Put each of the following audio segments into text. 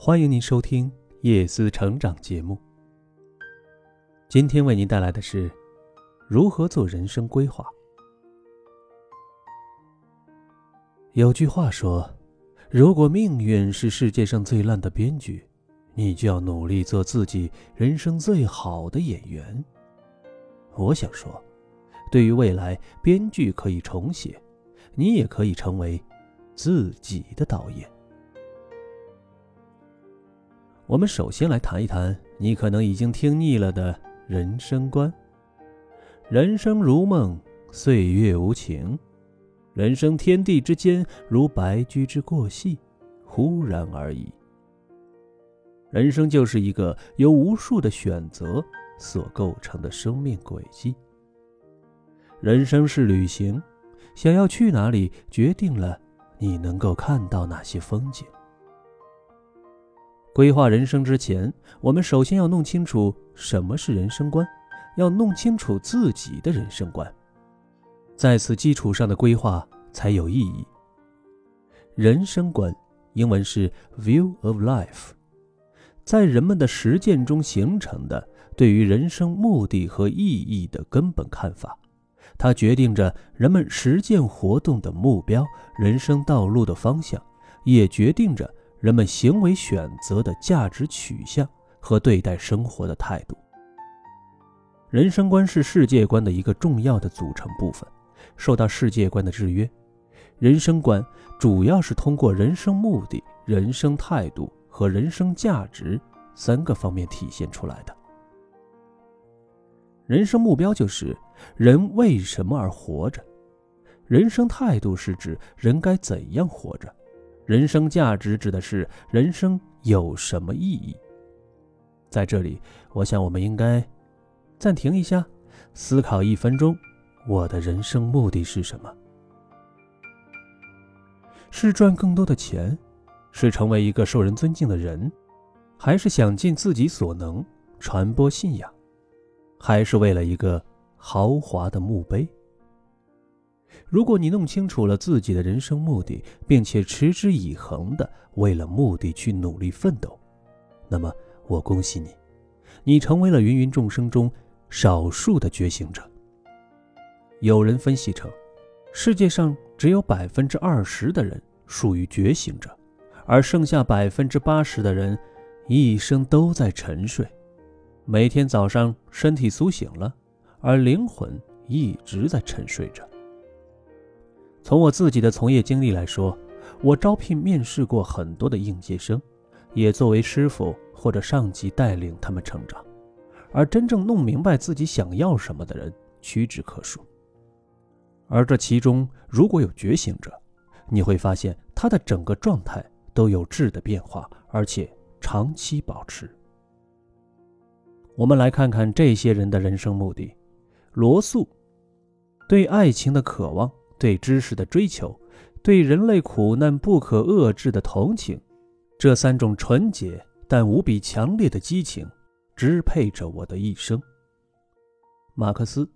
欢迎您收听叶思成长节目。今天为您带来的是如何做人生规划。有句话说：“如果命运是世界上最烂的编剧，你就要努力做自己人生最好的演员。”我想说，对于未来，编剧可以重写，你也可以成为自己的导演。我们首先来谈一谈你可能已经听腻了的人生观。人生如梦，岁月无情，人生天地之间如白驹之过隙，忽然而已。人生就是一个由无数的选择所构成的生命轨迹。人生是旅行，想要去哪里，决定了你能够看到哪些风景。规划人生之前，我们首先要弄清楚什么是人生观，要弄清楚自己的人生观，在此基础上的规划才有意义。人生观，英文是 view of life，在人们的实践中形成的对于人生目的和意义的根本看法，它决定着人们实践活动的目标、人生道路的方向，也决定着。人们行为选择的价值取向和对待生活的态度。人生观是世界观的一个重要的组成部分，受到世界观的制约。人生观主要是通过人生目的、人生态度和人生价值三个方面体现出来的。人生目标就是人为什么而活着，人生态度是指人该怎样活着。人生价值指的是人生有什么意义？在这里，我想我们应该暂停一下，思考一分钟：我的人生目的是什么？是赚更多的钱，是成为一个受人尊敬的人，还是想尽自己所能传播信仰，还是为了一个豪华的墓碑？如果你弄清楚了自己的人生目的，并且持之以恒的为了目的去努力奋斗，那么我恭喜你，你成为了芸芸众生中少数的觉醒者。有人分析称，世界上只有百分之二十的人属于觉醒者，而剩下百分之八十的人一生都在沉睡，每天早上身体苏醒了，而灵魂一直在沉睡着。从我自己的从业经历来说，我招聘面试过很多的应届生，也作为师傅或者上级带领他们成长，而真正弄明白自己想要什么的人屈指可数。而这其中如果有觉醒者，你会发现他的整个状态都有质的变化，而且长期保持。我们来看看这些人的人生目的：罗素，对爱情的渴望。对知识的追求，对人类苦难不可遏制的同情，这三种纯洁但无比强烈的激情，支配着我的一生。马克思，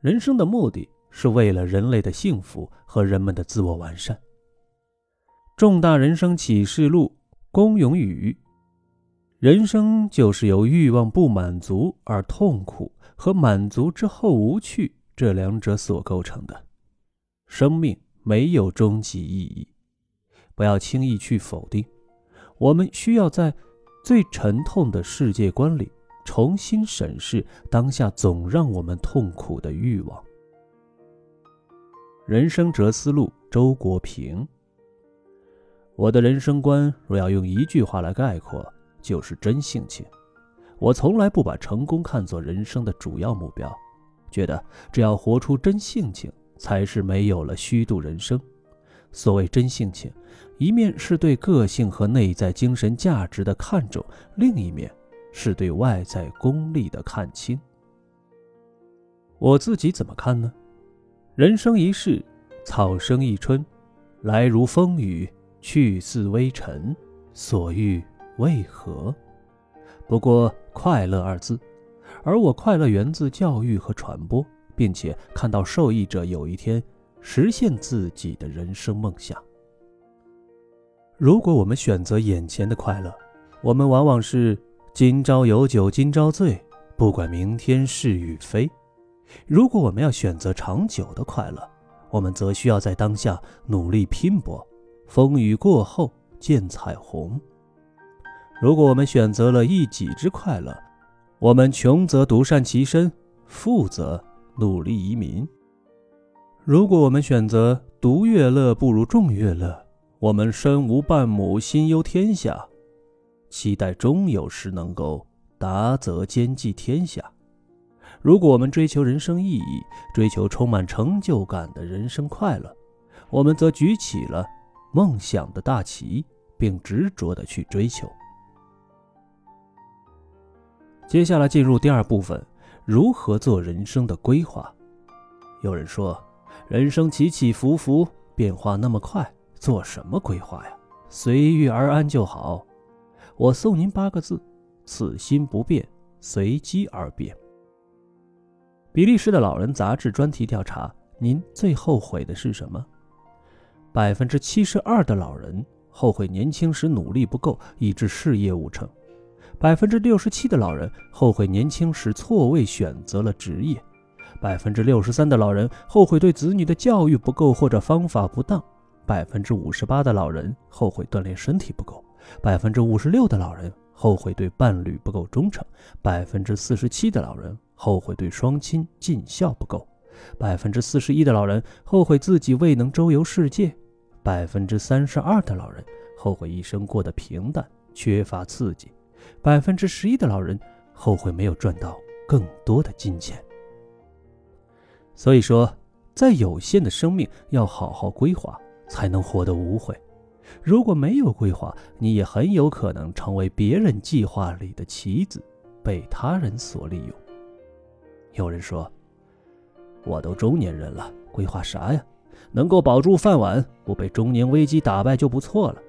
人生的目的是为了人类的幸福和人们的自我完善。重大人生启示录，龚永宇，人生就是由欲望不满足而痛苦和满足之后无趣这两者所构成的。生命没有终极意义，不要轻易去否定。我们需要在最沉痛的世界观里重新审视当下总让我们痛苦的欲望。人生哲思路，周国平。我的人生观若要用一句话来概括，就是真性情。我从来不把成功看作人生的主要目标，觉得只要活出真性情。才是没有了虚度人生。所谓真性情，一面是对个性和内在精神价值的看重，另一面是对外在功利的看清。我自己怎么看呢？人生一世，草生一春，来如风雨，去似微尘，所欲为何？不过快乐二字，而我快乐源自教育和传播。并且看到受益者有一天实现自己的人生梦想。如果我们选择眼前的快乐，我们往往是今朝有酒今朝醉，不管明天是与非。如果我们要选择长久的快乐，我们则需要在当下努力拼搏，风雨过后见彩虹。如果我们选择了一己之快乐，我们穷则独善其身，富则努力移民。如果我们选择独乐乐不如众乐乐，我们身无半亩，心忧天下。期待终有时能够达则兼济天下。如果我们追求人生意义，追求充满成就感的人生快乐，我们则举起了梦想的大旗，并执着的去追求。接下来进入第二部分，如何做人生的规划？有人说，人生起起伏伏，变化那么快，做什么规划呀？随遇而安就好。我送您八个字：此心不变，随机而变。比利时的老人杂志专题调查：您最后悔的是什么？百分之七十二的老人后悔年轻时努力不够，以致事业无成；百分之六十七的老人后悔年轻时错位选择了职业；百分之六十三的老人后悔对子女的教育不够或者方法不当；百分之五十八的老人后悔锻炼身体不够。百分之五十六的老人后悔对伴侣不够忠诚，百分之四十七的老人后悔对双亲尽孝不够，百分之四十一的老人后悔自己未能周游世界，百分之三十二的老人后悔一生过得平淡，缺乏刺激，百分之十一的老人后悔没有赚到更多的金钱。所以说，在有限的生命要好好规划，才能活得无悔。如果没有规划，你也很有可能成为别人计划里的棋子，被他人所利用。有人说：“我都中年人了，规划啥呀？能够保住饭碗，不被中年危机打败就不错了。”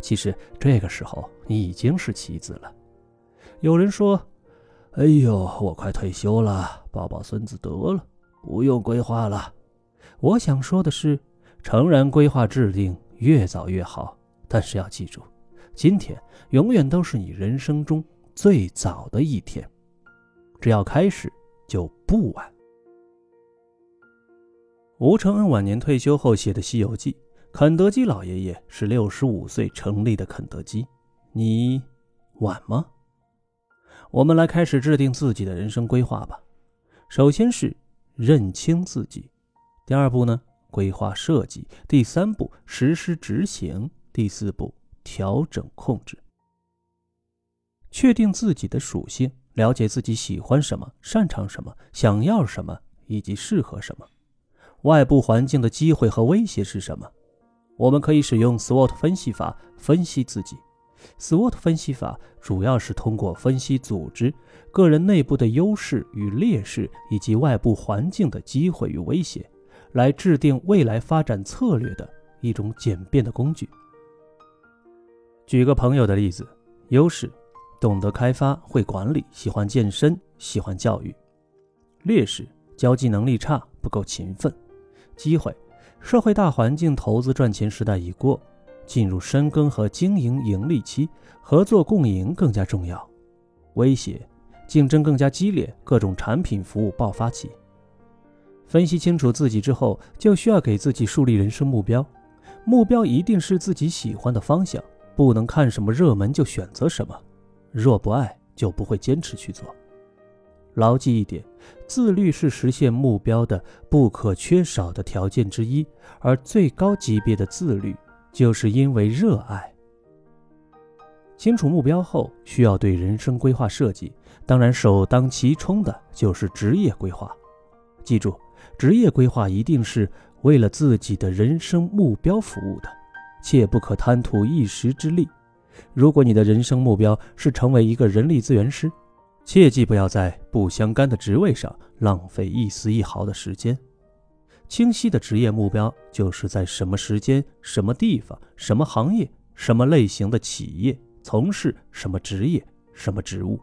其实这个时候你已经是棋子了。有人说：“哎呦，我快退休了，抱抱孙子得了，不用规划了。”我想说的是，诚然，规划制定。越早越好，但是要记住，今天永远都是你人生中最早的一天，只要开始就不晚。吴承恩晚年退休后写的《西游记》，肯德基老爷爷是六十五岁成立的肯德基，你晚吗？我们来开始制定自己的人生规划吧。首先是认清自己，第二步呢？规划设计，第三步实施执行，第四步调整控制。确定自己的属性，了解自己喜欢什么、擅长什么、想要什么以及适合什么。外部环境的机会和威胁是什么？我们可以使用 SWOT 分析法分析自己。SWOT 分析法主要是通过分析组织、个人内部的优势与劣势，以及外部环境的机会与威胁。来制定未来发展策略的一种简便的工具。举个朋友的例子：优势，懂得开发，会管理，喜欢健身，喜欢教育；劣势，交际能力差，不够勤奋。机会，社会大环境投资赚钱时代已过，进入深耕和经营盈利期，合作共赢更加重要。威胁，竞争更加激烈，各种产品服务爆发期。分析清楚自己之后，就需要给自己树立人生目标。目标一定是自己喜欢的方向，不能看什么热门就选择什么。若不爱，就不会坚持去做。牢记一点：自律是实现目标的不可缺少的条件之一，而最高级别的自律，就是因为热爱。清楚目标后，需要对人生规划设计。当然，首当其冲的就是职业规划。记住。职业规划一定是为了自己的人生目标服务的，切不可贪图一时之利。如果你的人生目标是成为一个人力资源师，切记不要在不相干的职位上浪费一丝一毫的时间。清晰的职业目标就是在什么时间、什么地方、什么行业、什么类型的企业从事什么职业、什么职务。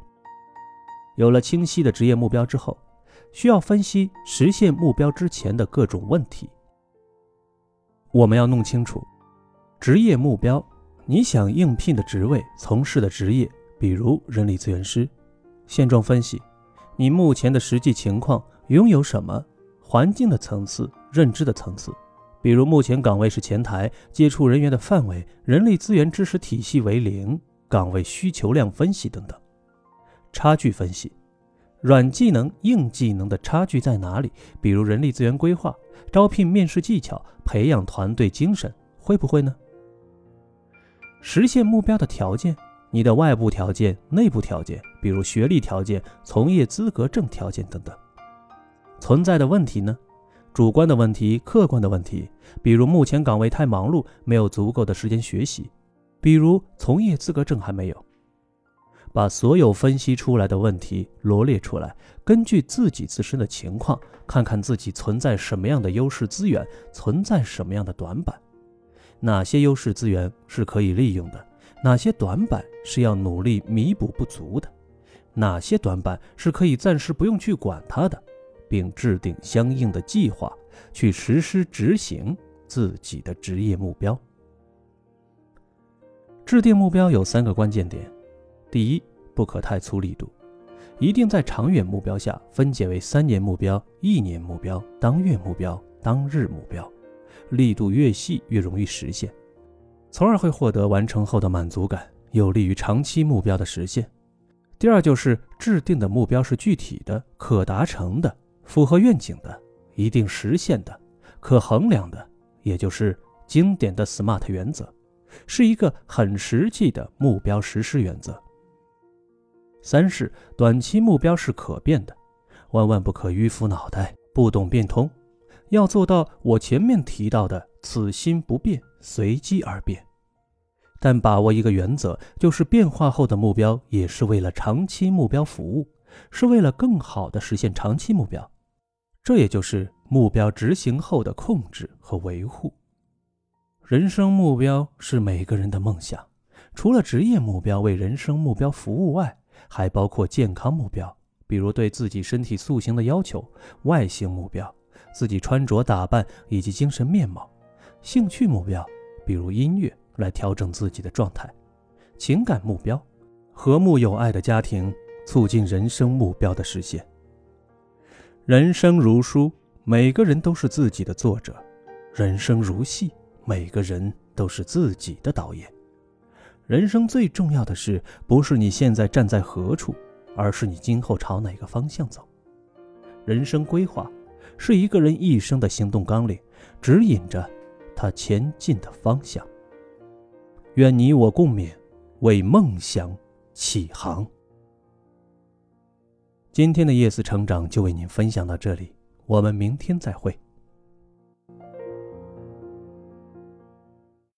有了清晰的职业目标之后。需要分析实现目标之前的各种问题。我们要弄清楚，职业目标你想应聘的职位、从事的职业，比如人力资源师。现状分析，你目前的实际情况拥有什么？环境的层次、认知的层次，比如目前岗位是前台，接触人员的范围、人力资源知识体系为零，岗位需求量分析等等。差距分析，软技能、硬技能的差距在哪里？比如人力资源规划、招聘面试技巧、培养团队精神，会不会呢？实现目标的条件。你的外部条件、内部条件，比如学历条件、从业资格证条件等等，存在的问题呢？主观的问题、客观的问题，比如目前岗位太忙碌，没有足够的时间学习；比如从业资格证还没有。把所有分析出来的问题罗列出来，根据自己自身的情况，看看自己存在什么样的优势资源，存在什么样的短板，哪些优势资源是可以利用的。哪些短板是要努力弥补不足的？哪些短板是可以暂时不用去管它的，并制定相应的计划去实施执行自己的职业目标。制定目标有三个关键点：第一，不可太粗力度，一定在长远目标下分解为三年目标、一年目标、当月目标、当日目标，力度越细越容易实现。从而会获得完成后的满足感，有利于长期目标的实现。第二就是制定的目标是具体的、可达成的、符合愿景的、一定实现的、可衡量的，也就是经典的 SMART 原则，是一个很实际的目标实施原则。三是短期目标是可变的，万万不可迂腐脑袋，不懂变通，要做到我前面提到的此心不变。随机而变，但把握一个原则，就是变化后的目标也是为了长期目标服务，是为了更好的实现长期目标。这也就是目标执行后的控制和维护。人生目标是每个人的梦想，除了职业目标为人生目标服务外，还包括健康目标，比如对自己身体塑形的要求、外形目标、自己穿着打扮以及精神面貌。兴趣目标，比如音乐，来调整自己的状态；情感目标，和睦有爱的家庭，促进人生目标的实现。人生如书，每个人都是自己的作者；人生如戏，每个人都是自己的导演。人生最重要的是，不是你现在站在何处，而是你今后朝哪个方向走。人生规划，是一个人一生的行动纲领，指引着。他前进的方向。愿你我共勉，为梦想起航。今天的夜思成长就为您分享到这里，我们明天再会。